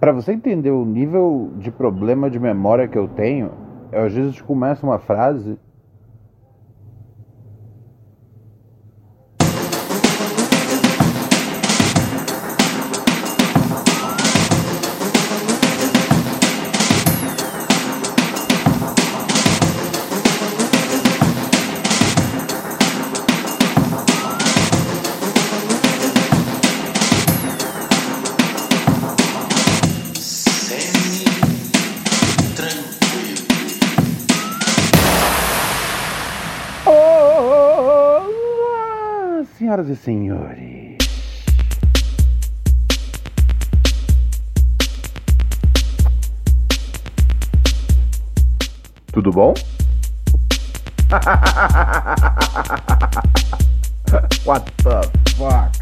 Para você entender o nível de problema de memória que eu tenho, eu às vezes começo uma frase senhoras e senhores. Tudo bom? What the fuck?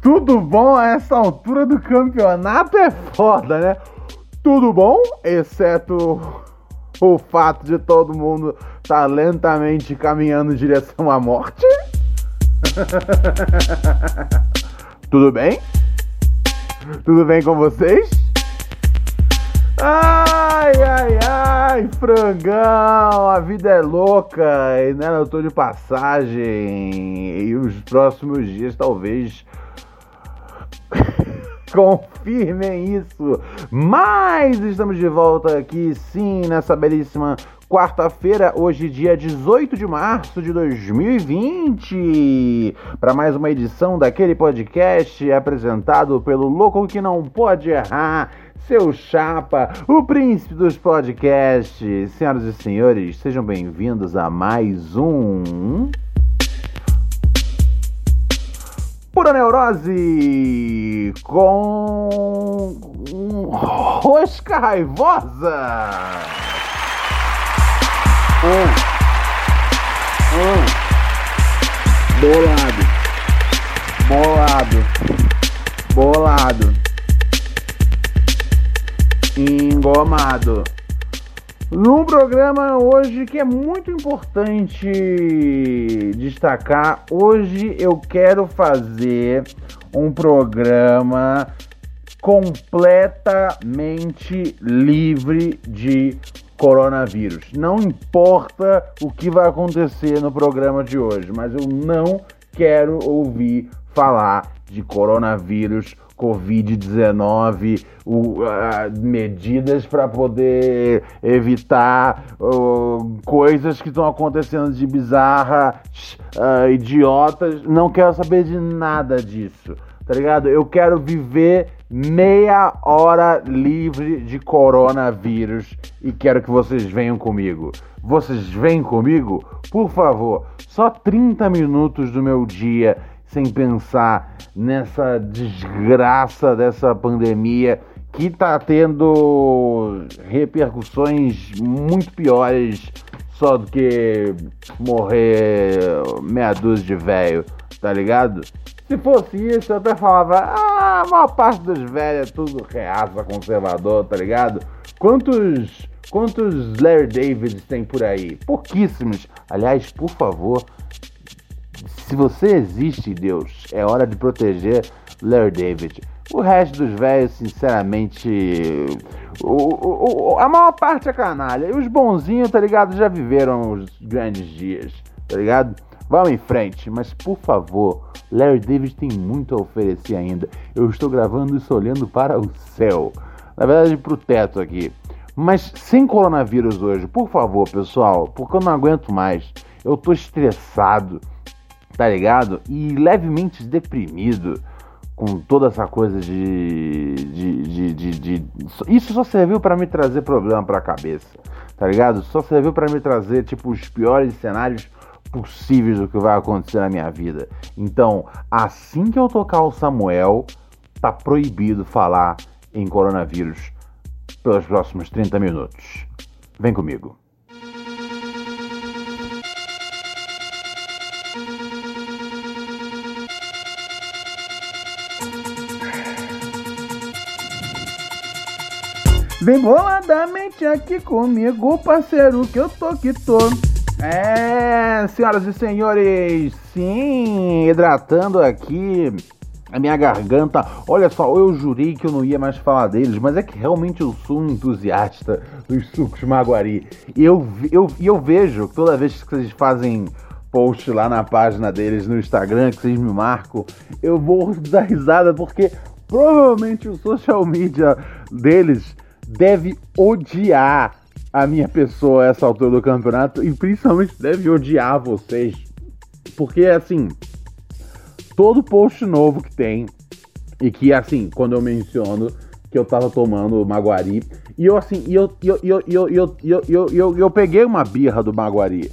Tudo bom a essa altura do campeonato é foda, né? Tudo bom, exceto o fato de todo mundo estar lentamente caminhando em direção à morte? Tudo bem? Tudo bem com vocês? Ai, ai, ai, frangão, a vida é louca e né, eu tô de passagem e os próximos dias talvez confirmem isso. Mas estamos de volta aqui, sim, nessa belíssima quarta-feira, hoje, dia 18 de março de 2020, para mais uma edição daquele podcast apresentado pelo Louco que Não Pode Errar. Seu chapa, o príncipe dos podcasts. Senhoras e senhores, sejam bem-vindos a mais um. Pura Neurose com Rosca Raivosa. Ah. Ah. Bolado. Bolado. Bolado. Engomado. Num programa hoje que é muito importante destacar, hoje eu quero fazer um programa completamente livre de coronavírus. Não importa o que vai acontecer no programa de hoje, mas eu não quero ouvir falar de coronavírus, Covid-19, uh, medidas para poder evitar uh, coisas que estão acontecendo de bizarra, uh, idiotas. Não quero saber de nada disso, tá ligado? Eu quero viver meia hora livre de coronavírus e quero que vocês venham comigo. Vocês vêm comigo? Por favor, só 30 minutos do meu dia sem pensar nessa desgraça dessa pandemia que está tendo repercussões muito piores só do que morrer meia dúzia de velho, tá ligado? Se fosse isso, eu até falava, ah, a maior parte dos velhos é tudo reaça conservador, tá ligado? Quantos, quantos Larry Davids tem por aí? Pouquíssimos. Aliás, por favor, se você existe, Deus, é hora de proteger Larry David. O resto dos velhos, sinceramente, o, o, a maior parte é canalha. E os bonzinhos, tá ligado? Já viveram os grandes dias, tá ligado? Vamos em frente, mas por favor, Larry David tem muito a oferecer ainda. Eu estou gravando isso olhando para o céu. Na verdade, para o teto aqui. Mas sem coronavírus hoje, por favor, pessoal, porque eu não aguento mais. Eu tô estressado tá ligado? E levemente deprimido com toda essa coisa de. de, de, de, de... Isso só serviu para me trazer problema pra cabeça, tá ligado? Só serviu para me trazer, tipo, os piores cenários possíveis do que vai acontecer na minha vida. Então, assim que eu tocar o Samuel, tá proibido falar em coronavírus pelos próximos 30 minutos. Vem comigo. Vem boladamente aqui comigo, parceiro, que eu tô que tô. É, senhoras e senhores, sim, hidratando aqui a minha garganta. Olha só, eu jurei que eu não ia mais falar deles, mas é que realmente eu sou um entusiasta dos sucos Maguari. E eu, eu, eu vejo toda vez que vocês fazem post lá na página deles no Instagram, que vocês me marcam, eu vou dar risada porque provavelmente o social media deles deve odiar a minha pessoa a essa altura do campeonato e principalmente deve odiar vocês. Porque assim, todo post novo que tem, e que assim, quando eu menciono que eu tava tomando Maguari, e eu assim, e eu, eu, eu, eu, eu, eu, eu, eu, eu peguei uma birra do Maguari,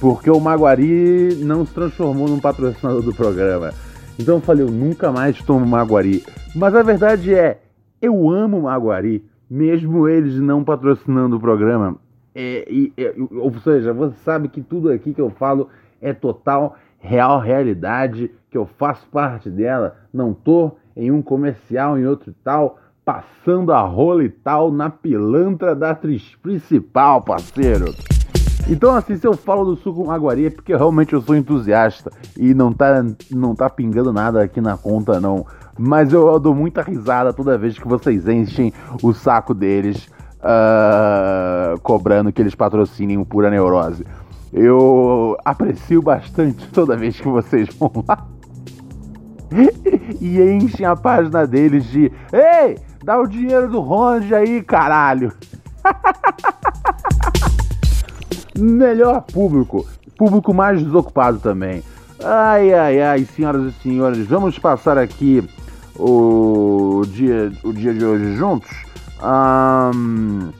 porque o Maguari não se transformou num patrocinador do programa. Então eu falei, eu nunca mais tomo Maguari. Mas a verdade é, eu amo Maguari mesmo eles não patrocinando o programa. É, é, ou seja, você sabe que tudo aqui que eu falo é total, real realidade, que eu faço parte dela, não tô em um comercial, em outro tal, passando a rola e tal na pilantra da atriz principal, parceiro. Então, assim, se eu falo do suco Maguari é porque realmente eu sou entusiasta e não tá, não tá pingando nada aqui na conta, não. Mas eu, eu dou muita risada toda vez que vocês enchem o saco deles uh, cobrando que eles patrocinem o Pura Neurose. Eu aprecio bastante toda vez que vocês vão lá e enchem a página deles de Ei, dá o dinheiro do Ronde aí, caralho! melhor público, público mais desocupado também. Ai, ai, ai, senhoras e senhores, vamos passar aqui o dia, o dia de hoje juntos. Um,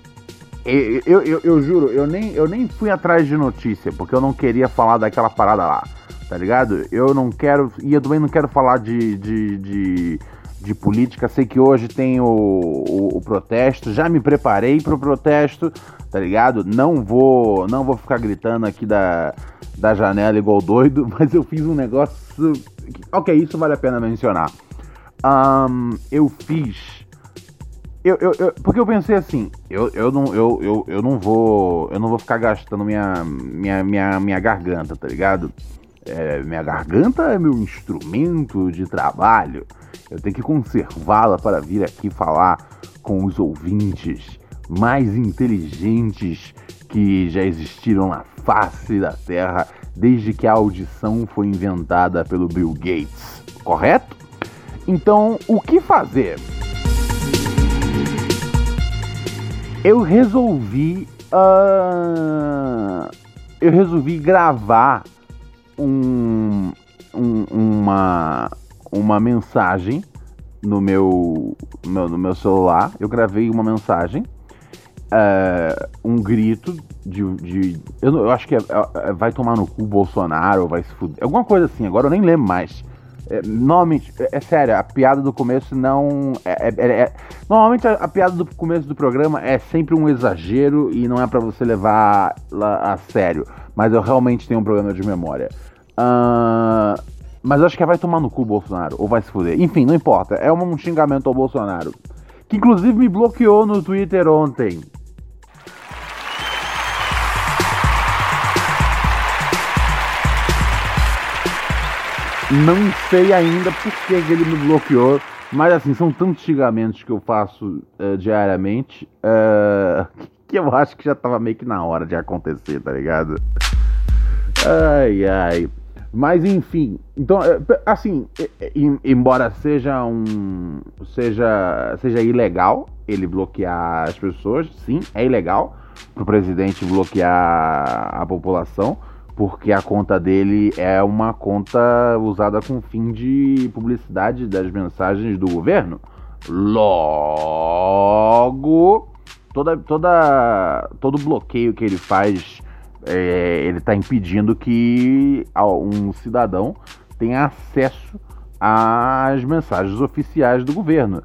eu, eu, eu, juro, eu nem, eu nem fui atrás de notícia, porque eu não queria falar daquela parada lá, tá ligado? Eu não quero, e eu também não quero falar de, de, de, de política. Sei que hoje tem o, o, o protesto, já me preparei pro protesto, tá ligado? Não vou, não vou ficar gritando aqui da, da janela igual doido, mas eu fiz um negócio. Ok, isso vale a pena mencionar. Um, eu fiz. Eu, eu, eu, porque eu pensei assim, eu, eu, não, eu, eu, eu não vou. Eu não vou ficar gastando minha, minha, minha, minha garganta, tá ligado? É, minha garganta é meu instrumento de trabalho. Eu tenho que conservá-la para vir aqui falar com os ouvintes mais inteligentes que já existiram na face da Terra desde que a audição foi inventada pelo Bill Gates, correto? Então, o que fazer? Eu resolvi. Uh, eu resolvi gravar um, um, uma, uma mensagem no meu, no, no meu celular. Eu gravei uma mensagem uh, um grito de. de eu, eu, acho que é, é, vai tomar no cu Bolsonaro, vai se fuder. Alguma coisa assim, agora eu nem lembro mais. É, normalmente, é, é, sério, a piada do começo não. É, é, é normalmente a, a, piada do começo do programa é sempre um exagero e não é para você levar lá a sério. Mas eu realmente tenho um problema de memória. Uh, mas eu acho que vai tomar no cu Bolsonaro, ou vai se fuder. Enfim, não importa. É um xingamento ao Bolsonaro. Que inclusive me bloqueou no Twitter ontem. Não sei ainda por que ele me bloqueou, mas assim, são tantos xingamentos que eu faço uh, diariamente uh, que eu acho que já tava meio que na hora de acontecer, tá ligado? Ai, ai. Mas enfim, então, eh, assim, embora seja um. seja, seja ilegal ele bloquear as pessoas, sim, é ilegal pro presidente bloquear a população porque a conta dele é uma conta usada com fim de publicidade das mensagens do governo. Logo, toda, toda, todo bloqueio que ele faz, é, ele está impedindo que um cidadão tenha acesso às mensagens oficiais do governo.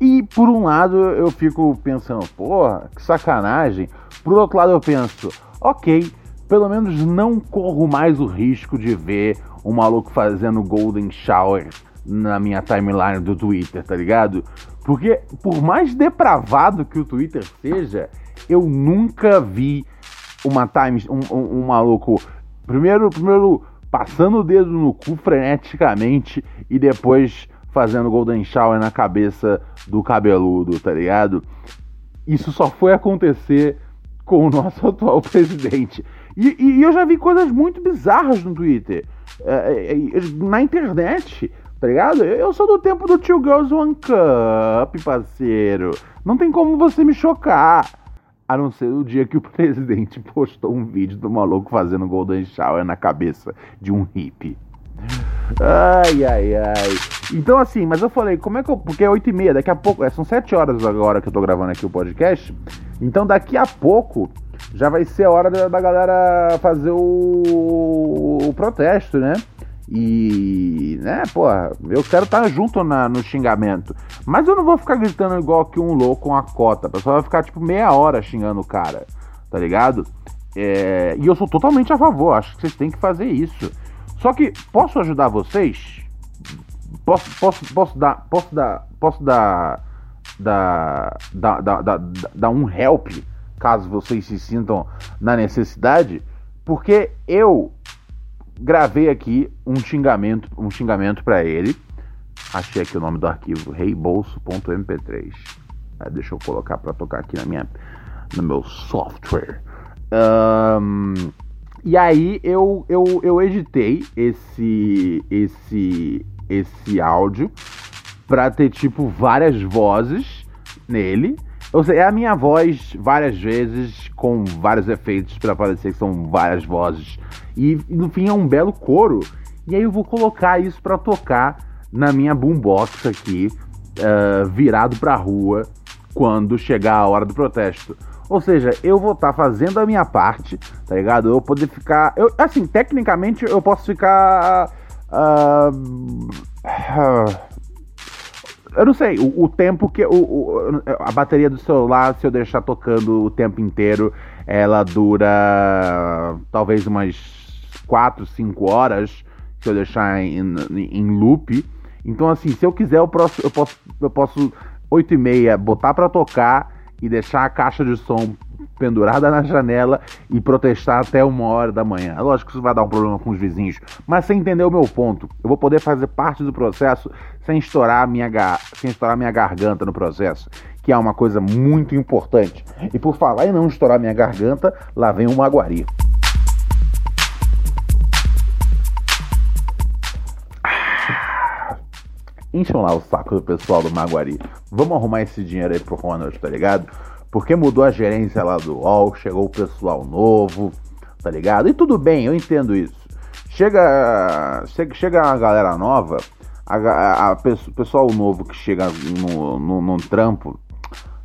E por um lado eu fico pensando, porra, que sacanagem. Por outro lado eu penso, ok, pelo menos não corro mais o risco de ver um maluco fazendo golden shower na minha timeline do Twitter, tá ligado? Porque por mais depravado que o Twitter seja, eu nunca vi uma time, um, um, um maluco primeiro, primeiro passando o dedo no cu freneticamente e depois fazendo golden shower na cabeça do cabeludo, tá ligado? Isso só foi acontecer com o nosso atual presidente. E, e eu já vi coisas muito bizarras no Twitter, é, é, é, na internet, tá ligado? Eu sou do tempo do Two Girls One Cup, parceiro. Não tem como você me chocar. A não ser o dia que o presidente postou um vídeo do maluco fazendo golden shower na cabeça de um hippie. Ai, ai, ai. Então, assim, mas eu falei, como é que eu. Porque é 8 e meia, daqui a pouco. É, são 7 horas agora que eu tô gravando aqui o podcast. Então, daqui a pouco já vai ser a hora da, da galera fazer o, o, protesto, né? E, né, porra, eu quero estar junto na, no xingamento. Mas eu não vou ficar gritando igual que um louco com a cota. O pessoal vai ficar, tipo, meia hora xingando o cara, tá ligado? É, e eu sou totalmente a favor, acho que vocês têm que fazer isso. Só que posso ajudar vocês? Posso, posso, posso dar, posso dar, posso dar, dar, dar, dar, dar um help caso vocês se sintam na necessidade, porque eu gravei aqui um xingamento, um xingamento para ele. Achei aqui o nome do arquivo, reibolso.mp3. É, deixa eu colocar para tocar aqui na minha, no meu software. Um, e aí eu, eu, eu editei esse esse esse áudio para ter tipo várias vozes nele. Ou seja, é a minha voz várias vezes com vários efeitos para parecer que são várias vozes. E, no fim é um belo coro. E aí eu vou colocar isso para tocar na minha boombox aqui, uh, virado pra rua, quando chegar a hora do protesto. Ou seja, eu vou estar tá fazendo a minha parte, tá ligado? Eu poder ficar. Eu, assim, tecnicamente eu posso ficar. Uh, eu não sei, o, o tempo que. O, o, a bateria do celular, se eu deixar tocando o tempo inteiro, ela dura talvez umas 4, 5 horas, se eu deixar em, em, em loop. Então, assim, se eu quiser, eu posso, eu posso, eu posso 8 e meia botar para tocar e deixar a caixa de som pendurada na janela e protestar até uma hora da manhã. Lógico que isso vai dar um problema com os vizinhos, mas você entendeu o meu ponto. Eu vou poder fazer parte do processo sem estourar minha, sem estourar minha garganta no processo, que é uma coisa muito importante. E por falar em não estourar minha garganta, lá vem o Maguari. Encham lá o saco do pessoal do Maguari. Vamos arrumar esse dinheiro aí pro Ronald, tá ligado? Porque mudou a gerência lá do UOL, chegou o pessoal novo, tá ligado? E tudo bem, eu entendo isso. Chega, chega, chega a galera nova, a, a, a o pessoal novo que chega no, no, no trampo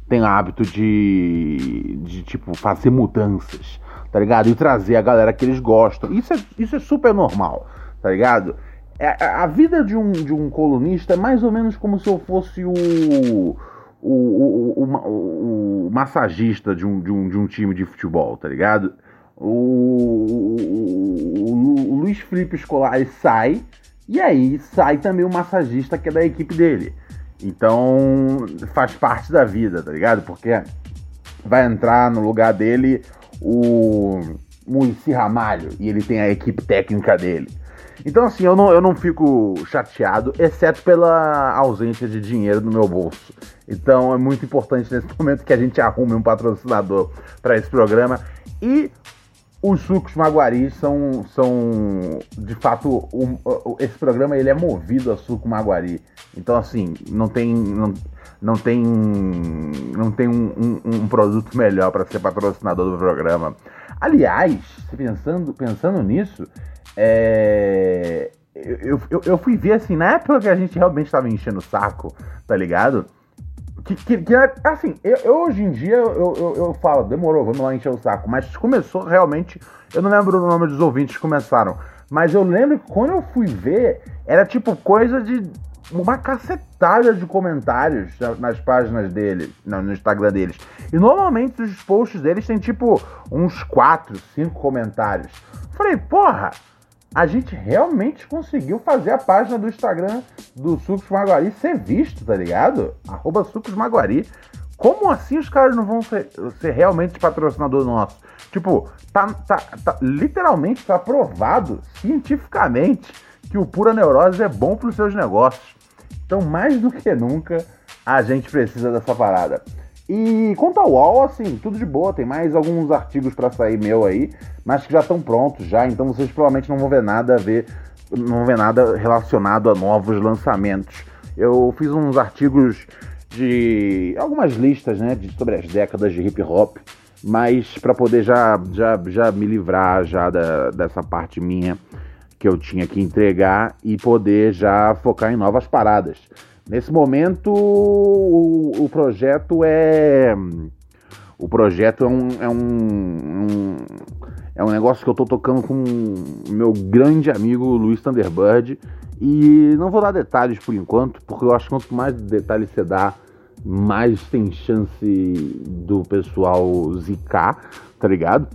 tem o hábito de, de, tipo, fazer mudanças, tá ligado? E trazer a galera que eles gostam. Isso é, isso é super normal, tá ligado? É, a vida de um, de um colunista é mais ou menos como se eu fosse o, o, o, o, o massagista de um, de, um, de um time de futebol, tá ligado? O, o, Luiz Felipe Escolar sai, e aí sai também o massagista que é da equipe dele. Então faz parte da vida, tá ligado? Porque vai entrar no lugar dele o Murici Ramalho e ele tem a equipe técnica dele. Então, assim, eu não, eu não fico chateado, exceto pela ausência de dinheiro no meu bolso. Então, é muito importante nesse momento que a gente arrume um patrocinador para esse programa. E os sucos maguari são, são de fato, um, esse programa ele é movido a suco maguari. Então, assim, não tem. Não, não tem, não tem um, um, um produto melhor para ser patrocinador do programa. Aliás, pensando, pensando nisso, é, eu, eu, eu fui ver assim, na época que a gente realmente tava enchendo o saco, tá ligado? Que, que, que assim, eu, eu, hoje em dia eu, eu, falo, demorou, vamos lá encher o saco. Mas começou realmente, eu não lembro o nome dos ouvintes que começaram. Mas eu lembro que quando eu fui ver, era tipo coisa de uma cacetada de comentários nas páginas dele, no Instagram deles. E normalmente os posts deles têm tipo uns 4, 5 comentários. Falei, porra, a gente realmente conseguiu fazer a página do Instagram do Sucos Maguari ser visto, tá ligado? Arroba Sucos Maguari. Como assim os caras não vão ser, ser realmente patrocinador nosso? Tipo, tá, tá, tá literalmente tá provado cientificamente que o pura neurose é bom para os seus negócios. Então, mais do que nunca, a gente precisa dessa parada. E quanto ao UOL, assim, tudo de boa, tem mais alguns artigos para sair meu aí, mas que já estão prontos já, então vocês provavelmente não vão ver nada a ver, não vão ver nada relacionado a novos lançamentos. Eu fiz uns artigos de algumas listas, né, de, sobre as décadas de hip hop, mas para poder já, já, já me livrar já da, dessa parte minha que eu tinha que entregar e poder já focar em novas paradas. Nesse momento, o, o projeto é. O projeto é um, é um, um, é um negócio que eu tô tocando com meu grande amigo Luiz Thunderbird. E não vou dar detalhes por enquanto, porque eu acho que quanto mais detalhes você dá, mais tem chance do pessoal zicar, tá ligado?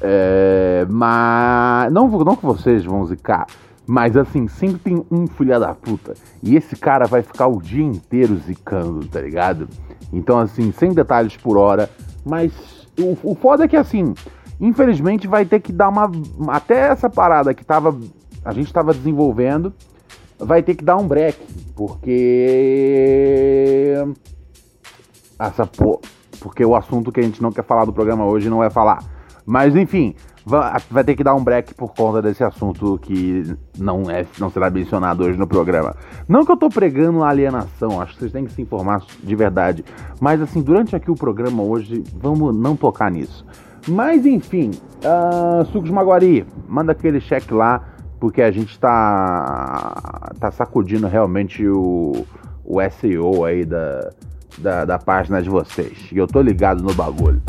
É, mas. Não, não que vocês vão zicar, mas assim, sempre tem um filha da puta. E esse cara vai ficar o dia inteiro zicando, tá ligado? Então, assim, sem detalhes por hora. Mas o, o foda é que, assim, infelizmente vai ter que dar uma. Até essa parada que tava. A gente tava desenvolvendo, vai ter que dar um break. Porque. Essa porra. Porque o assunto que a gente não quer falar do programa hoje não é falar mas enfim, vai ter que dar um break por conta desse assunto que não é não será mencionado hoje no programa. Não que eu tô pregando alienação, acho que vocês têm que se informar de verdade. Mas assim, durante aqui o programa hoje, vamos não tocar nisso. Mas enfim, uh, Sucos Maguari, manda aquele cheque lá, porque a gente tá, tá sacudindo realmente o, o SEO aí da, da, da página de vocês. E eu tô ligado no bagulho.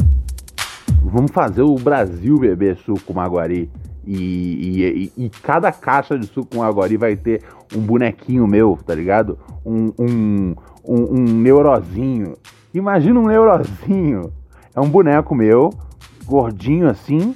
Vamos fazer o Brasil beber suco Maguari. E, e, e, cada caixa de suco Maguari vai ter um bonequinho meu, tá ligado? Um, um, um, um neurozinho. Imagina um neurozinho. É um boneco meu, gordinho assim,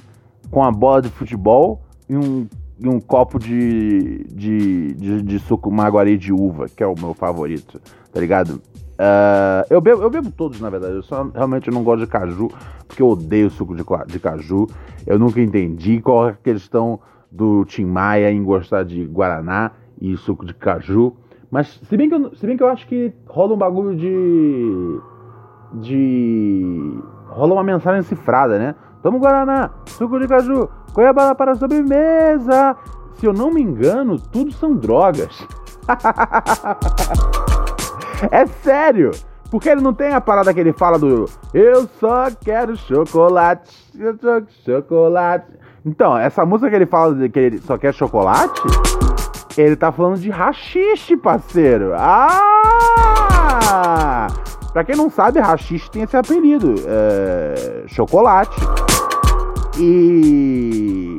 com a bola de futebol e um, e um copo de, de, de, de suco Maguari de uva, que é o meu favorito, tá ligado? Uh, eu, bebo, eu bebo todos, na verdade. Eu só realmente não gosto de caju, porque eu odeio suco de, de caju. Eu nunca entendi qual é a questão do Tim Maia em gostar de Guaraná e suco de caju. Mas se bem que eu, se bem que eu acho que rola um bagulho de. de. rola uma mensagem cifrada, né? Tamo Guaraná, suco de caju, goiabada para a sobremesa. Se eu não me engano, tudo são drogas. É sério! Porque ele não tem a parada que ele fala do Eu só quero chocolate, eu só chocolate. Então, essa música que ele fala de que ele só quer chocolate, ele tá falando de rachixe, parceiro. Ah! Pra quem não sabe, rachixe tem esse apelido. É... Chocolate. E.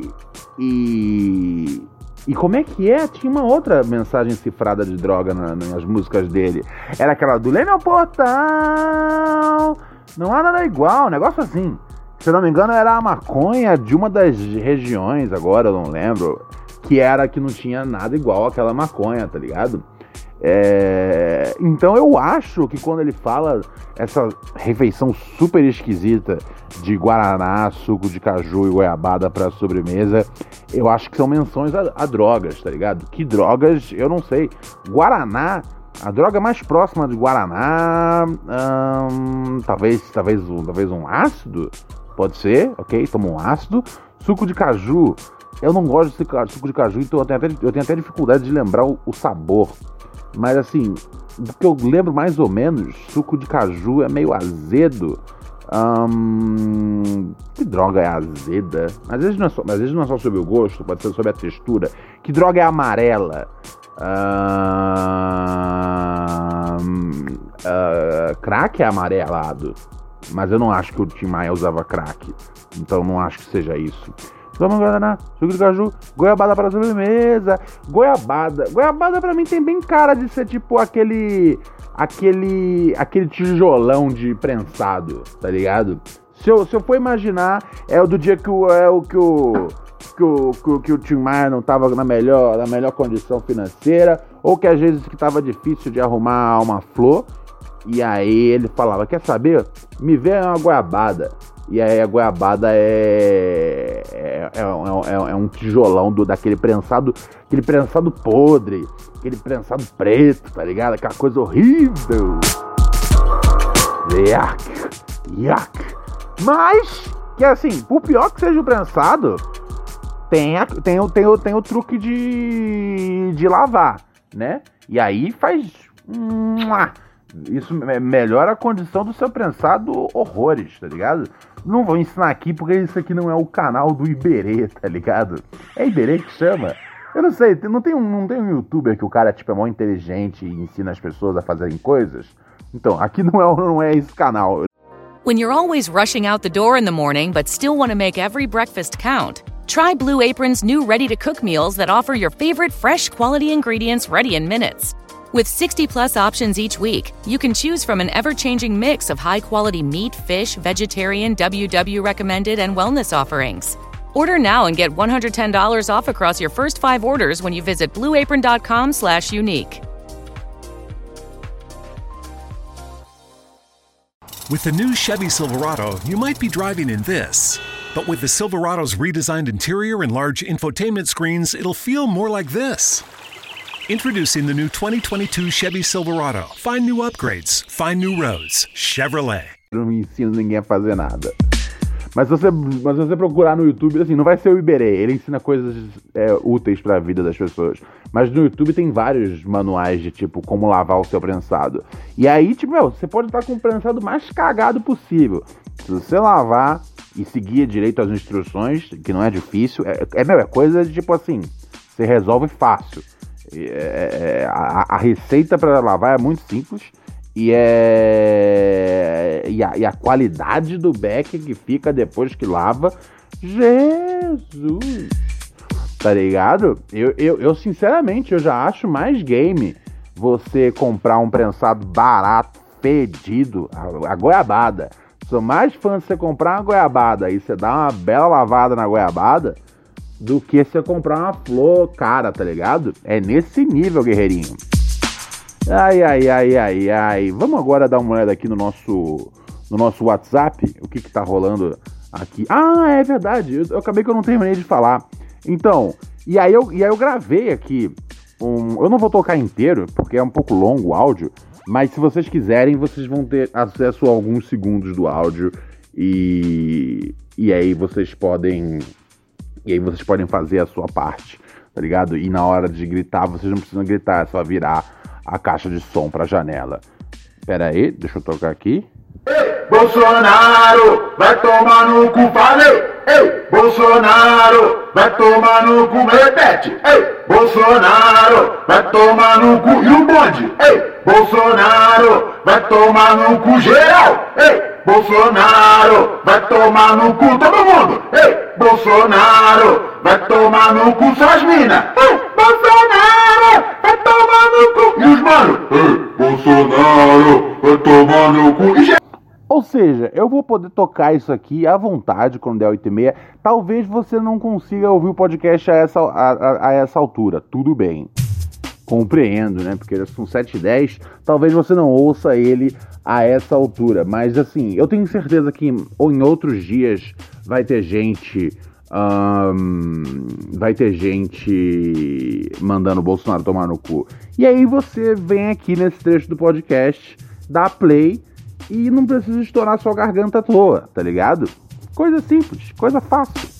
E. E como é que é? Tinha uma outra mensagem cifrada de droga na, nas músicas dele. Era aquela do Lê meu portão, não há nada igual, um negócio assim. Se eu não me engano, era a maconha de uma das regiões, agora eu não lembro, que era que não tinha nada igual àquela maconha, tá ligado? É... Então eu acho que quando ele fala essa refeição super esquisita de guaraná, suco de caju e goiabada para sobremesa, eu acho que são menções a, a, drogas, tá ligado? Que drogas, eu não sei. Guaraná, a droga mais próxima de guaraná, hum, talvez, talvez, talvez um ácido, pode ser, ok? Toma um ácido. Suco de caju, eu não gosto de suco de caju, então eu tenho até, eu tenho até dificuldade de lembrar o, o sabor. Mas assim, do que eu lembro mais ou menos, suco de caju é meio azedo. Que droga é azeda? Às vezes, não é só, às vezes não é só sobre o gosto, pode ser sobre a textura. Que droga é amarela? Uh, crack é amarelado. Mas eu não acho que o Tim Maia usava crack. Então não acho que seja isso. Toma guaraná, suco de caju, goiabada para sobremesa. Goiabada. Goiabada pra mim tem bem cara de ser tipo aquele. aquele. aquele tijolão de prensado, tá ligado? Se eu, se eu for imaginar, é o do dia que o. É o que o. Que o, que, que o Tim Maia não tava na melhor, na melhor condição financeira, ou que às vezes que tava difícil de arrumar uma flor, e aí ele falava: Quer saber? Me vê uma goiabada. E aí a goiabada é. É, é, é, é um tijolão do, daquele prensado. Aquele prensado podre. Aquele prensado preto, tá ligado? Aquela coisa horrível. Yak. Yak. Mas, que assim, por pior que seja o prensado, tem, a, tem, tem, tem, tem o truque de, de lavar, né? E aí faz. Isso melhora a condição do seu prensado horrores, tá ligado? Não vou ensinar aqui porque isso aqui não é o canal do Iberê, tá ligado? É Iberê que chama? Eu não sei, não tem, um, não tem um youtuber que o cara tipo, é mó inteligente e ensina as pessoas a fazerem coisas? Então, aqui não é, não é esse canal. When you're always rushing out the door in the morning but still want to make every breakfast count, try Blue Apron's new ready to cook meals that offer your favorite fresh quality ingredients ready in minutes. With 60 plus options each week, you can choose from an ever changing mix of high quality meat, fish, vegetarian, WW recommended, and wellness offerings. Order now and get $110 off across your first five orders when you visit blueapron.com/slash unique. With the new Chevy Silverado, you might be driving in this. But with the Silverado's redesigned interior and large infotainment screens, it'll feel more like this. Introducing the new 2022 Chevy Silverado. Find new upgrades, find new roads. Chevrolet. Não ensino ninguém a fazer nada. Mas se você, mas você procurar no YouTube, assim, não vai ser o Iberê, ele ensina coisas é, úteis para a vida das pessoas. Mas no YouTube tem vários manuais de tipo como lavar o seu prensado. E aí, tipo, meu, você pode estar com o prensado mais cagado possível. Se você lavar e seguir direito as instruções, que não é difícil, é, é, meu, é coisa de tipo assim, você resolve fácil. É, é, é, a, a, receita para lavar é muito simples e é e a, e a, qualidade do beck que fica depois que lava, Jesus, tá ligado? Eu, eu, eu sinceramente eu já acho mais game você comprar um prensado barato, fedido, a, a goiabada. Sou mais fã de você comprar uma goiabada e você dá uma bela lavada na goiabada do que você comprar uma flor cara, tá ligado? É nesse nível, guerreirinho. Ai, ai, ai, ai, ai. Vamos agora dar uma olhada aqui no nosso, no nosso WhatsApp, o que que tá rolando aqui. Ah, é verdade, eu, eu acabei que eu não terminei de falar. Então, e aí eu, e aí eu gravei aqui um... Eu não vou tocar inteiro, porque é um pouco longo o áudio, mas se vocês quiserem, vocês vão ter acesso a alguns segundos do áudio e, e aí vocês podem e aí vocês podem fazer a sua parte, tá ligado? E na hora de gritar, vocês não precisam gritar, é só virar a caixa de som pra janela. Pera aí, deixa eu tocar aqui. Ei, Bolsonaro, vai tomar no cu, falei! Ei, Bolsonaro, vai tomar no cu, repete! Ei, Bolsonaro, vai tomar no cu, e o bonde? Ei, Bolsonaro, vai tomar no cu, geral! Ei, Bolsonaro, vai tomar no cu todo mundo. Ei, Bolsonaro, vai tomar no cu suas minas. Ei, Bolsonaro, vai tomar no cu. E os mano? Ei, Bolsonaro, vai tomar no cu. Ou seja, eu vou poder tocar isso aqui à vontade quando der 8 e meia. Talvez você não consiga ouvir o podcast a essa, a, a, a essa altura. Tudo bem. Compreendo, né? Porque são 7 e 10. Talvez você não ouça ele a essa altura. Mas assim, eu tenho certeza que ou em outros dias vai ter gente. Vai ter gente mandando o Bolsonaro tomar no cu. E aí você vem aqui nesse trecho do podcast, dá play e não precisa estourar sua garganta à toa, tá ligado? Coisa simples, coisa fácil.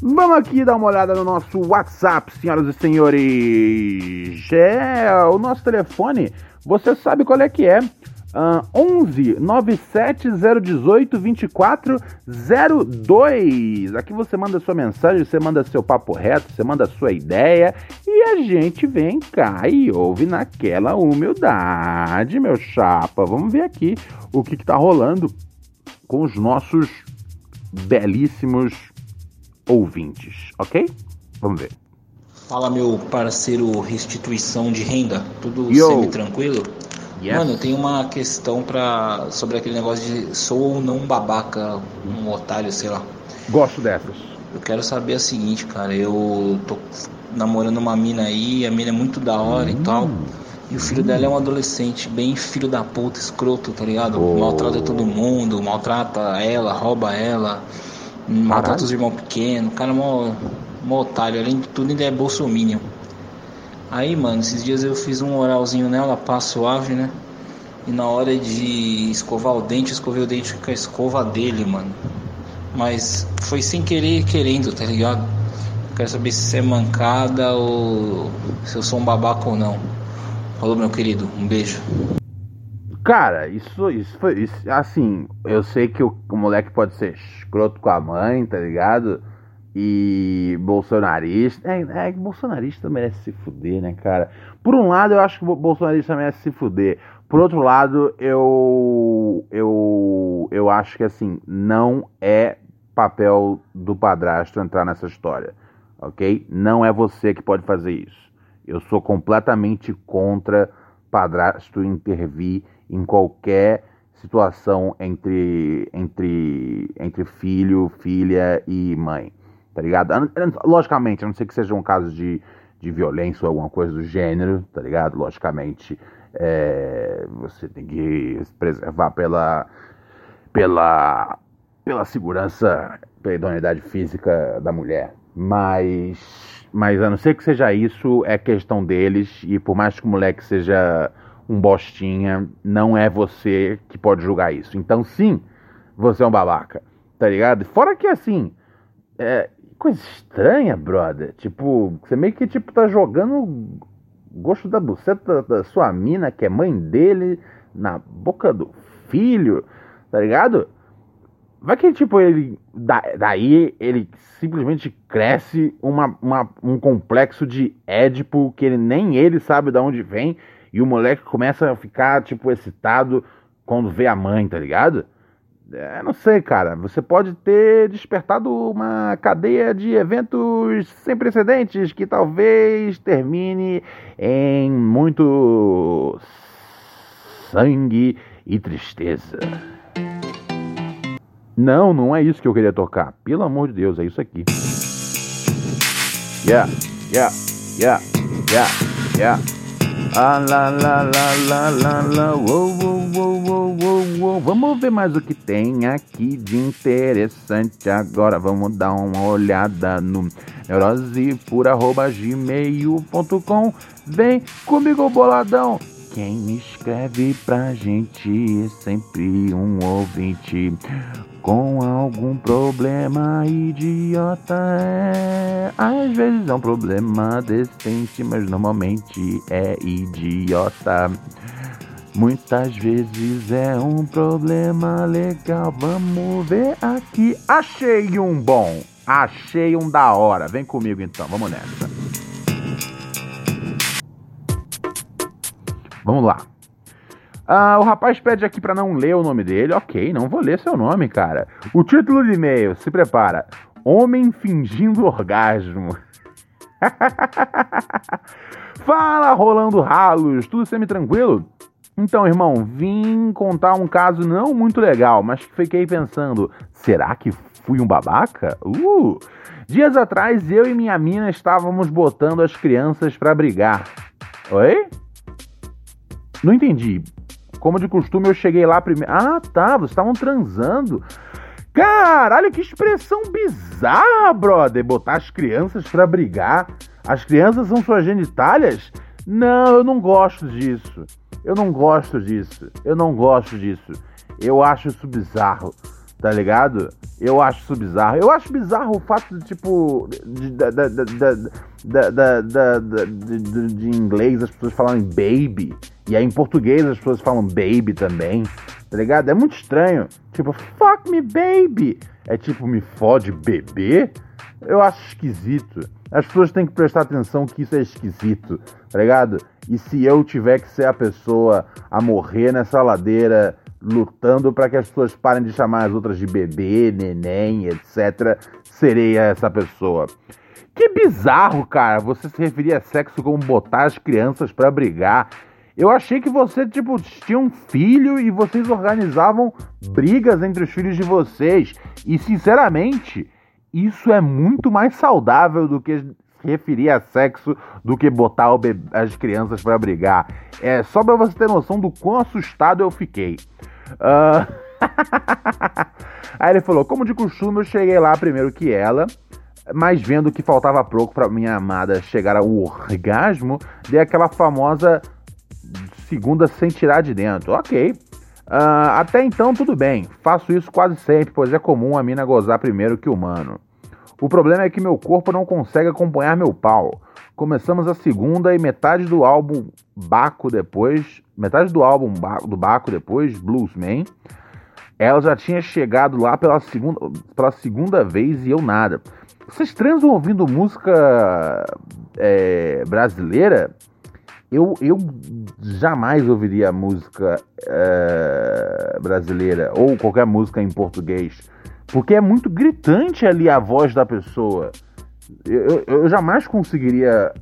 Vamos aqui dar uma olhada no nosso WhatsApp, senhoras e senhores. É, o nosso telefone você sabe qual é que é. Uh, 11 97 018 24 02. Aqui você manda sua mensagem, você manda seu papo reto, você manda sua ideia e a gente vem cá e ouve naquela humildade, meu chapa. Vamos ver aqui o que, que tá rolando com os nossos belíssimos ouvintes, ok? Vamos ver. Fala, meu parceiro restituição de renda, tudo Yo. semi-tranquilo? Yes. Mano, eu tenho uma questão pra, sobre aquele negócio de sou ou não um babaca, um otário, sei lá. Gosto dessas. Eu quero saber o seguinte, cara, eu tô namorando uma mina aí, a mina é muito da hora e tal. E o filho dela é um adolescente, bem filho da puta, escroto, tá ligado? Oh. Maltrata todo mundo, maltrata ela, rouba ela, maltrata Caralho. os irmãos pequenos, o cara mó, mó otário, além de tudo ainda é bolsominion. Aí, mano, esses dias eu fiz um oralzinho nela, pá suave, né? E na hora de escovar o dente, eu escovei o dente com a escova dele, mano. Mas foi sem querer querendo, tá ligado? Quero saber se é mancada ou se eu sou um babaca ou não. Falou, meu querido, um beijo. Cara, isso, isso foi. Isso, assim, eu sei que o, o moleque pode ser escroto com a mãe, tá ligado? E bolsonarista. É, é bolsonarista merece se fuder, né, cara? Por um lado, eu acho que bolsonarista merece se fuder. Por outro lado, eu. Eu. Eu acho que, assim, não é papel do padrasto entrar nessa história, ok? Não é você que pode fazer isso. Eu sou completamente contra padrasto intervir em qualquer situação entre, entre, entre filho, filha e mãe, tá ligado? Logicamente, a não ser que seja um caso de, de violência ou alguma coisa do gênero, tá ligado? Logicamente, é, você tem que se preservar pela, pela, pela segurança, pela idoneidade física da mulher. Mas, mas a não ser que seja isso, é questão deles. E por mais que o moleque seja um bostinha, não é você que pode julgar isso. Então, sim, você é um babaca, tá ligado? Fora que assim, é coisa estranha, brother. Tipo, você meio que tipo tá jogando gosto da buceta da sua mina, que é mãe dele, na boca do filho, tá ligado? Vai que, tipo, ele. da- daí ele simplesmente cresce uma, uma- um complexo de Édipo que ele, nem ele sabe de onde vem. E o moleque começa a ficar, tipo, excitado quando vê a mãe, tá ligado? É, não sei, cara. Você pode ter despertado uma cadeia de eventos sem precedentes que talvez termine em muito sangue e tristeza. Não, não é isso que eu queria tocar. Pelo amor de Deus, é isso aqui. Yeah, yeah, yeah, yeah, yeah. Ah, lá, lá, lá, lá, lá, lá. Uou, uou, uou, uou. Vamos ver mais o que tem aqui de interessante agora. Vamos dar uma olhada no neurosepura.gmail.com. Vem comigo, boladão. Quem escreve pra gente é sempre um ouvinte com algum problema idiota. É. Às vezes é um problema decente, mas normalmente é idiota. Muitas vezes é um problema legal. Vamos ver aqui. Achei um bom. Achei um da hora. Vem comigo então. Vamos nessa. Vamos lá. Ah, o rapaz pede aqui pra não ler o nome dele. Ok, não vou ler seu nome, cara. O título de e-mail, se prepara. Homem fingindo orgasmo. Fala, rolando ralos. Tudo semi-tranquilo? Então, irmão, vim contar um caso não muito legal, mas que fiquei pensando, será que fui um babaca? Uh! Dias atrás, eu e minha mina estávamos botando as crianças pra brigar. Oi? Não entendi. Como de costume, eu cheguei lá primeiro. Ah, tá, vocês estavam transando. Caralho, que expressão bizarra, brother. Botar as crianças pra brigar. As crianças são suas genitálias? Não, eu não gosto disso. Eu não gosto disso. Eu não gosto disso. Eu acho isso bizarro. Tá ligado? Eu acho isso bizarro. Eu acho bizarro o fato de, tipo, de, da, da, da, da, de, de- de inglês as pessoas falarem baby. E aí em português as pessoas falam baby também. Tá ligado? É muito estranho. Tipo, fuck me baby. É tipo, me fode bebê? Eu acho esquisito. As pessoas têm que prestar atenção que isso é esquisito, tá ligado? E se eu tiver que ser a pessoa a morrer nessa ladeira lutando para que as pessoas parem de chamar as outras de bebê, neném, etc. Serei essa pessoa. Que bizarro, cara, você se referir a sexo como botar as crianças para brigar. Eu achei que você, tipo, tinha um filho e vocês organizavam brigas entre os filhos de vocês. E, sinceramente, isso é muito mais saudável do que referir a sexo do que botar as crianças para brigar. É só para você ter noção do quão assustado eu fiquei. Uh... Aí ele falou: Como de costume, eu cheguei lá primeiro que ela. Mas vendo que faltava pouco para minha amada chegar ao orgasmo, dei aquela famosa segunda sem tirar de dentro. Ok. Uh, até então, tudo bem. Faço isso quase sempre, pois é comum a mina gozar primeiro que o humano. O problema é que meu corpo não consegue acompanhar meu pau. Começamos a segunda e metade do álbum Baco depois, metade do álbum do Baco depois, Bluesman, ela já tinha chegado lá pela segunda, pela segunda vez e eu nada. Vocês transam ouvindo música é, brasileira? Eu, eu jamais ouviria música é, brasileira ou qualquer música em português porque é muito gritante ali a voz da pessoa. Eu, eu, eu jamais conseguiria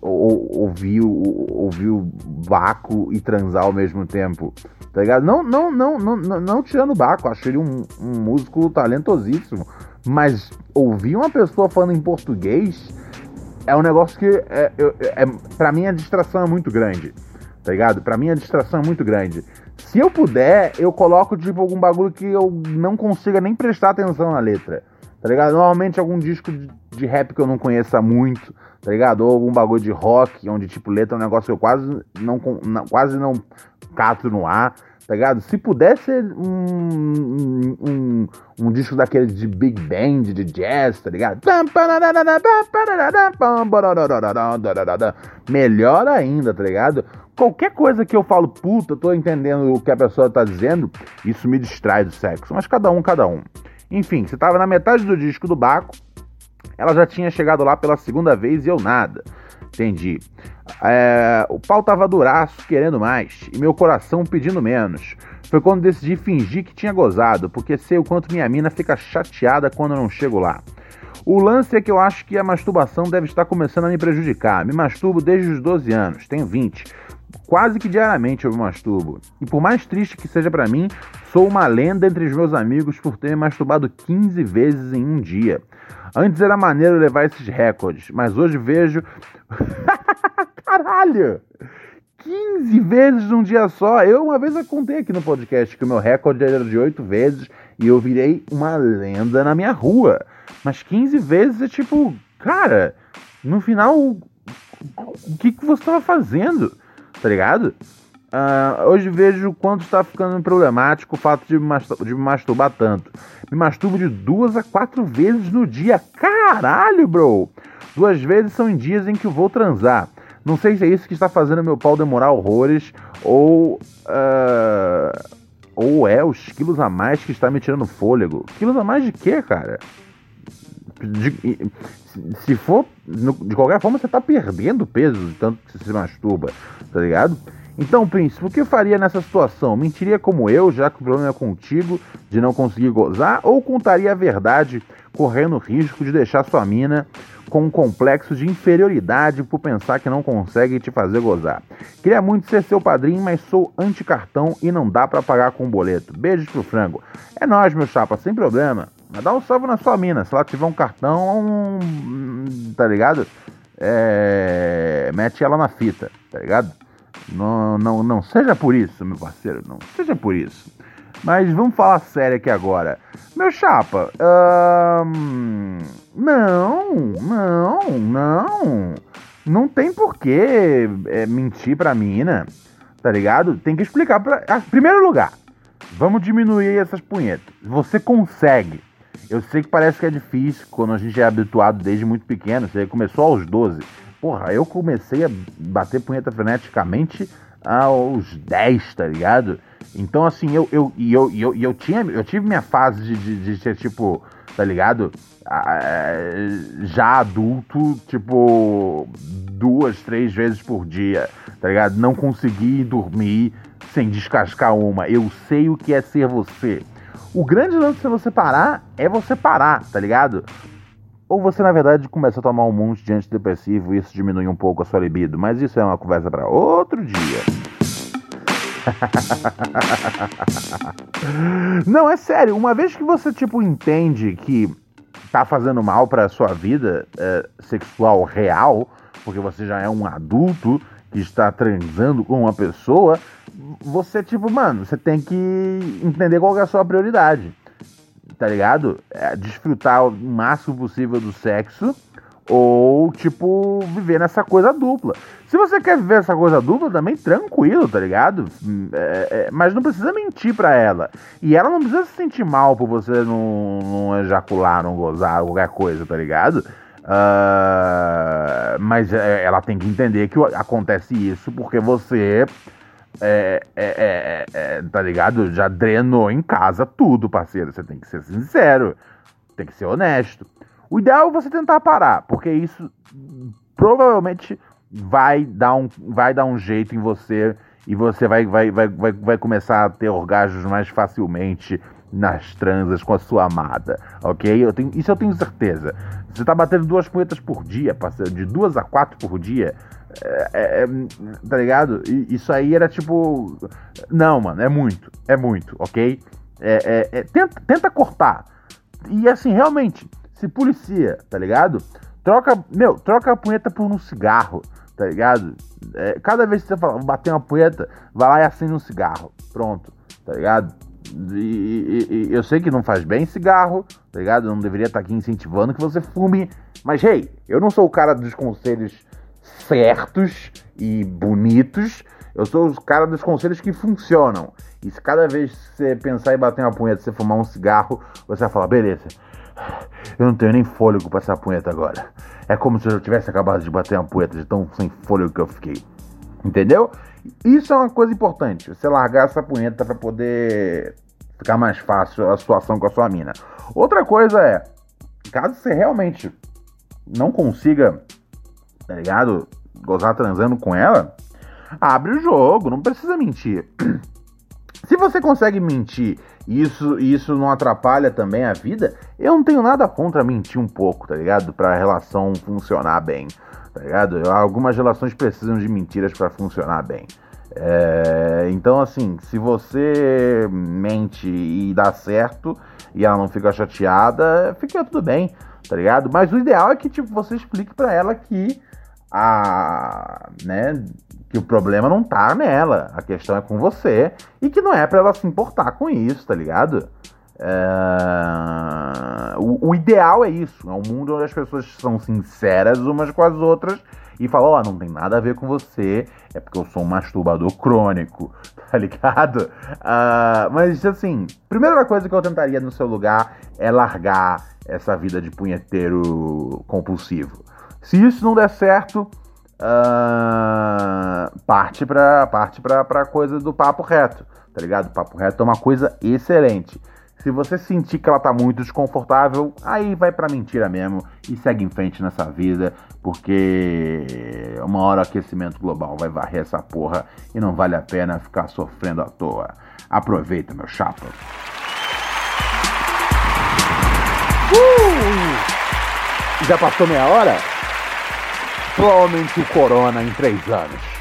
ouvir, ouvir o Baco e transar ao mesmo tempo. Tá ligado? Não, não, não, não, não, não tirando o Baco, acho ele um, um músico talentosíssimo. Mas ouvir uma pessoa falando em português é um negócio que, é, é, é, pra mim, a distração é muito grande. Tá ligado? Pra mim, a distração é muito grande. Se eu puder, eu coloco, tipo, algum bagulho que eu não consiga nem prestar atenção na letra. Tá ligado? Normalmente algum disco de, rap que eu não conheça muito, tá ligado? Ou algum bagulho de rock, onde, tipo, letra é um negócio que eu quase não, não quase não cato no ar tá ligado? Se puder ser um, um, um, disco daquele de big band, de jazz, tá ligado? Melhor ainda, tá ligado? Qualquer coisa que eu falo, puta, tô entendendo o que a pessoa tá dizendo, isso me distrai do sexo. Mas cada um, cada um. Enfim, você tava na metade do disco do Baco, ela já tinha chegado lá pela segunda vez e eu nada. Entendi. É, o pau tava duraço, querendo mais, e meu coração pedindo menos. Foi quando decidi fingir que tinha gozado, porque sei o quanto minha mina fica chateada quando eu não chego lá. O lance é que eu acho que a masturbação deve estar começando a me prejudicar. Me masturbo desde os 12 anos, tenho 20. Quase que diariamente eu me masturbo. E por mais triste que seja para mim, sou uma lenda entre os meus amigos por ter me masturbado 15 vezes em um dia. Antes era maneiro levar esses recordes, mas hoje vejo. Caralho! 15 vezes num dia só. Eu uma vez eu contei aqui no podcast que o meu recorde era de 8 vezes e eu virei uma lenda na minha rua. Mas 15 vezes é tipo, cara, no final, o que, que você estava fazendo? Tá ligado? Uh, hoje vejo o quanto está ficando problemático o fato de de me masturbar tanto. Me masturbo de duas a quatro vezes no dia. Caralho, bro! Duas vezes são em dias em que eu vou transar. Não sei se é isso que está fazendo meu pau demorar horrores ou. Uh, ou é os quilos a mais que está me tirando fôlego. Quilos a mais de quê, cara? De, se for. De qualquer forma, você está perdendo peso tanto que você se masturba, tá ligado? Então, príncipe, o que eu faria nessa situação? Mentiria como eu, já que o problema é contigo, de não conseguir gozar, ou contaria a verdade, correndo o risco de deixar sua mina com um complexo de inferioridade por pensar que não consegue te fazer gozar? Queria muito ser seu padrinho, mas sou anti-cartão e não dá para pagar com boleto. Beijos pro frango. É nós, meu chapa, sem problema. Mas dá um salve na sua mina. Se ela tiver um cartão, tá ligado? É... Mete ela na fita, tá ligado? Não, não, não seja por isso, meu parceiro, não seja por isso. Mas vamos falar sério aqui agora. Meu chapa, hum, não, não, não. Não tem porquê é, mentir pra mina, tá ligado? Tem que explicar pra. Ah, primeiro lugar, vamos diminuir essas punhetas. Você consegue. Eu sei que parece que é difícil quando a gente é habituado desde muito pequeno. Você começou aos 12. Porra, eu comecei a bater punheta freneticamente aos 10, tá ligado? Então, assim, eu, eu, eu, eu, eu, tinha, eu tive minha fase de, de, de ser, tipo, tá ligado? Já adulto, tipo, duas, três vezes por dia, tá ligado? Não consegui dormir sem descascar uma. Eu sei o que é ser você. O grande lance de você parar é você parar, tá ligado? Ou você, na verdade, começa a tomar um monte de antidepressivo e isso diminui um pouco a sua libido. Mas isso é uma conversa para outro dia. Não, é sério. Uma vez que você, tipo, entende que tá fazendo mal pra sua vida é, sexual real, porque você já é um adulto que está transando com uma pessoa, você, tipo, mano, você tem que entender qual é a sua prioridade tá ligado? É, desfrutar o máximo possível do sexo ou, tipo, viver nessa coisa dupla. Se você quer viver essa coisa dupla, também tranquilo, tá ligado? É, é, mas não precisa mentir pra ela. E ela não precisa se sentir mal por você não, não ejacular, não gozar, qualquer coisa, tá ligado? Uh, mas é, ela tem que entender que acontece isso porque você é, é, é, é, tá ligado? Já drenou em casa tudo, parceiro. Você tem que ser sincero, tem que ser honesto. O ideal é você tentar parar, porque isso provavelmente vai dar um, vai dar um jeito em você e você vai, vai, vai, vai, vai começar a ter orgasmos mais facilmente nas transas com a sua amada, ok? Eu tenho, isso eu tenho certeza. Você tá batendo duas punhetas por dia, parceiro, de duas a quatro por dia, é, é, é, tá ligado? Isso aí era tipo. Não, mano, é muito. É muito, ok? É, é, é, tenta, tenta cortar. E assim, realmente, se policia, tá ligado? Troca, meu, troca a punheta por um cigarro, tá ligado? Cada vez que você fala, bater uma punheta, vai lá e acende um cigarro. Pronto, tá ligado? E, e, e, eu sei que não faz bem cigarro, tá ligado? Eu não deveria estar aqui incentivando que você fume. Mas, hey, eu não sou o cara dos conselhos certos e bonitos. Eu sou o cara dos conselhos que funcionam. E se cada vez que você pensar em bater uma punheta, você fumar um cigarro, você vai falar, beleza, eu não tenho nem fôlego para essa punheta agora. É como se eu tivesse acabado de bater uma punheta de tão sem fôlego que eu fiquei. Entendeu? Isso é uma coisa importante. Você largar essa punheta para poder ficar mais fácil a situação com a sua mina. Outra coisa é, caso você realmente não consiga tá ligado? Gozar transando com ela, abre o jogo, não precisa mentir. Se você consegue mentir e isso, isso não atrapalha também a vida, eu não tenho nada contra mentir um pouco, tá ligado? Pra relação funcionar bem, tá ligado? Algumas relações precisam de mentiras para funcionar bem. É, então, assim, se você mente e dá certo e ela não fica chateada, fica tudo bem, tá ligado? Mas o ideal é que tipo, você explique para ela que a, né, que o problema não tá nela, a questão é com você e que não é para ela se importar com isso, tá ligado? É... O, o, ideal é isso, é um mundo onde as pessoas são sinceras umas com as outras e falam, ó, oh, não tem nada a ver com você, é porque eu sou um masturbador crônico, tá ligado? Uh, mas assim, primeira coisa que eu tentaria no seu lugar é largar essa vida de punheteiro compulsivo. Se isso não der certo, uh, parte pra, parte pra, coisa do papo reto, tá ligado? Papo reto é uma coisa excelente. Se você sentir que ela tá muito desconfortável, aí vai pra mentira mesmo e segue em frente nessa vida, porque uma hora o aquecimento global vai varrer essa porra e não vale a pena ficar sofrendo à toa. Aproveita, meu chapa. Uh! Já passou meia hora? Provavelmente o Corona em três anos.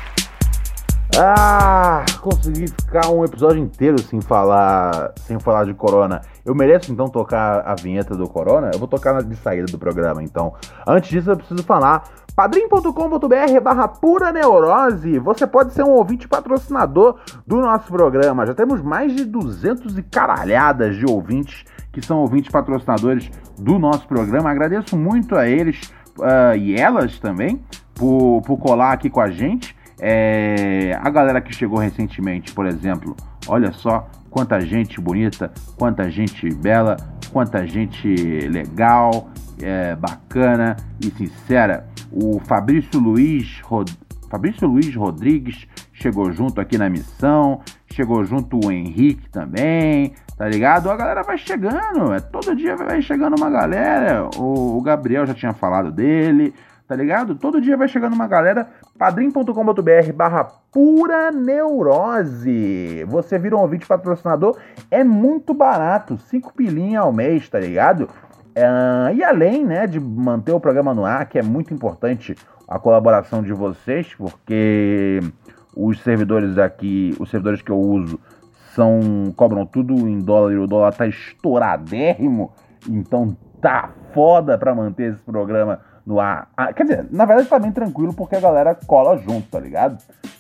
Ah, consegui ficar um episódio inteiro sem falar, sem falar de Corona. Eu mereço então tocar a vinheta do Corona? Eu vou tocar na de saída do programa, então. Antes disso, eu preciso falar padrim.com.br barra pura neurose. Você pode ser um ouvinte patrocinador do nosso programa. Já temos mais de 200 e caralhadas de ouvintes que são ouvintes patrocinadores do nosso programa. Agradeço muito a eles uh, e elas também por, por colar aqui com a gente. É, a galera que chegou recentemente, por exemplo, olha só quanta gente bonita, quanta gente bela, quanta gente legal, é, bacana e sincera. O Fabrício Luiz, Rod... Fabrício Luiz Rodrigues chegou junto aqui na missão, chegou junto o Henrique também, tá ligado? A galera vai chegando, é, todo dia vai chegando uma galera. O, o Gabriel já tinha falado dele, tá ligado? Todo dia vai chegando uma galera, padrim.com.br barra pura neurose. Você vira um ouvinte patrocinador, é muito barato, 5 pilinha ao mês, tá ligado? Uh, e além né, de manter o programa no ar, que é muito importante a colaboração de vocês, porque os servidores aqui, os servidores que eu uso, são cobram tudo em dólar e o dólar tá estouradérrimo, então tá foda pra manter esse programa no ar. Ah, quer dizer, na verdade tá bem tranquilo porque a galera cola junto, tá ligado?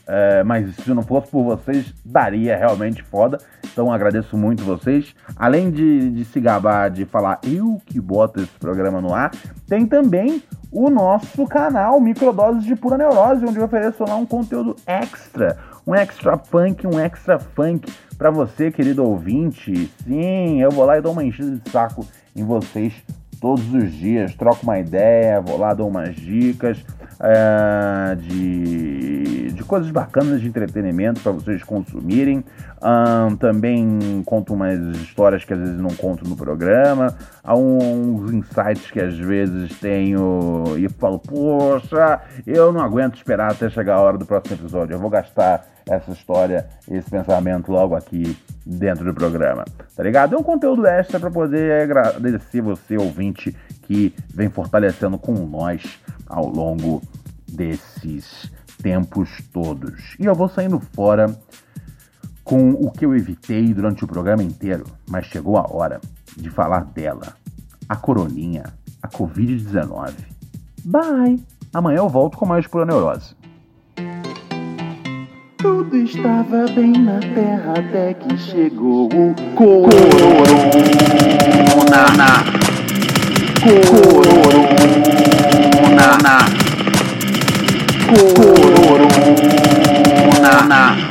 É, mas se não fosse por vocês, daria realmente foda. Então agradeço muito vocês. Além de, de se gabar de falar eu que boto esse programa no ar, tem também o nosso canal Microdoses de Pura Neurose, onde eu ofereço lá um conteúdo extra, um extra punk, um extra funk para você, querido ouvinte. Sim, eu vou lá e dou uma enchida de saco em vocês todos os dias, troco uma ideia, vou lá, dou umas dicas é, de, de coisas bacanas de entretenimento para vocês consumirem. Um, também conto umas histórias que às vezes não conto no programa, há uns insights que às vezes tenho e falo, poxa, eu não aguento esperar até chegar a hora do próximo episódio, eu vou gastar essa história, esse pensamento logo aqui dentro do programa, tá ligado? É um conteúdo extra para poder agradecer você, ouvinte, que vem fortalecendo com nós ao longo desses tempos todos. E eu vou saindo fora com o que eu evitei durante o programa inteiro, mas chegou a hora de falar dela, a coroninha, a Covid-19. Bye! Amanhã eu volto com mais pura neurose. Tudo estava bem na terra até que chegou o corona. Corona. Corona.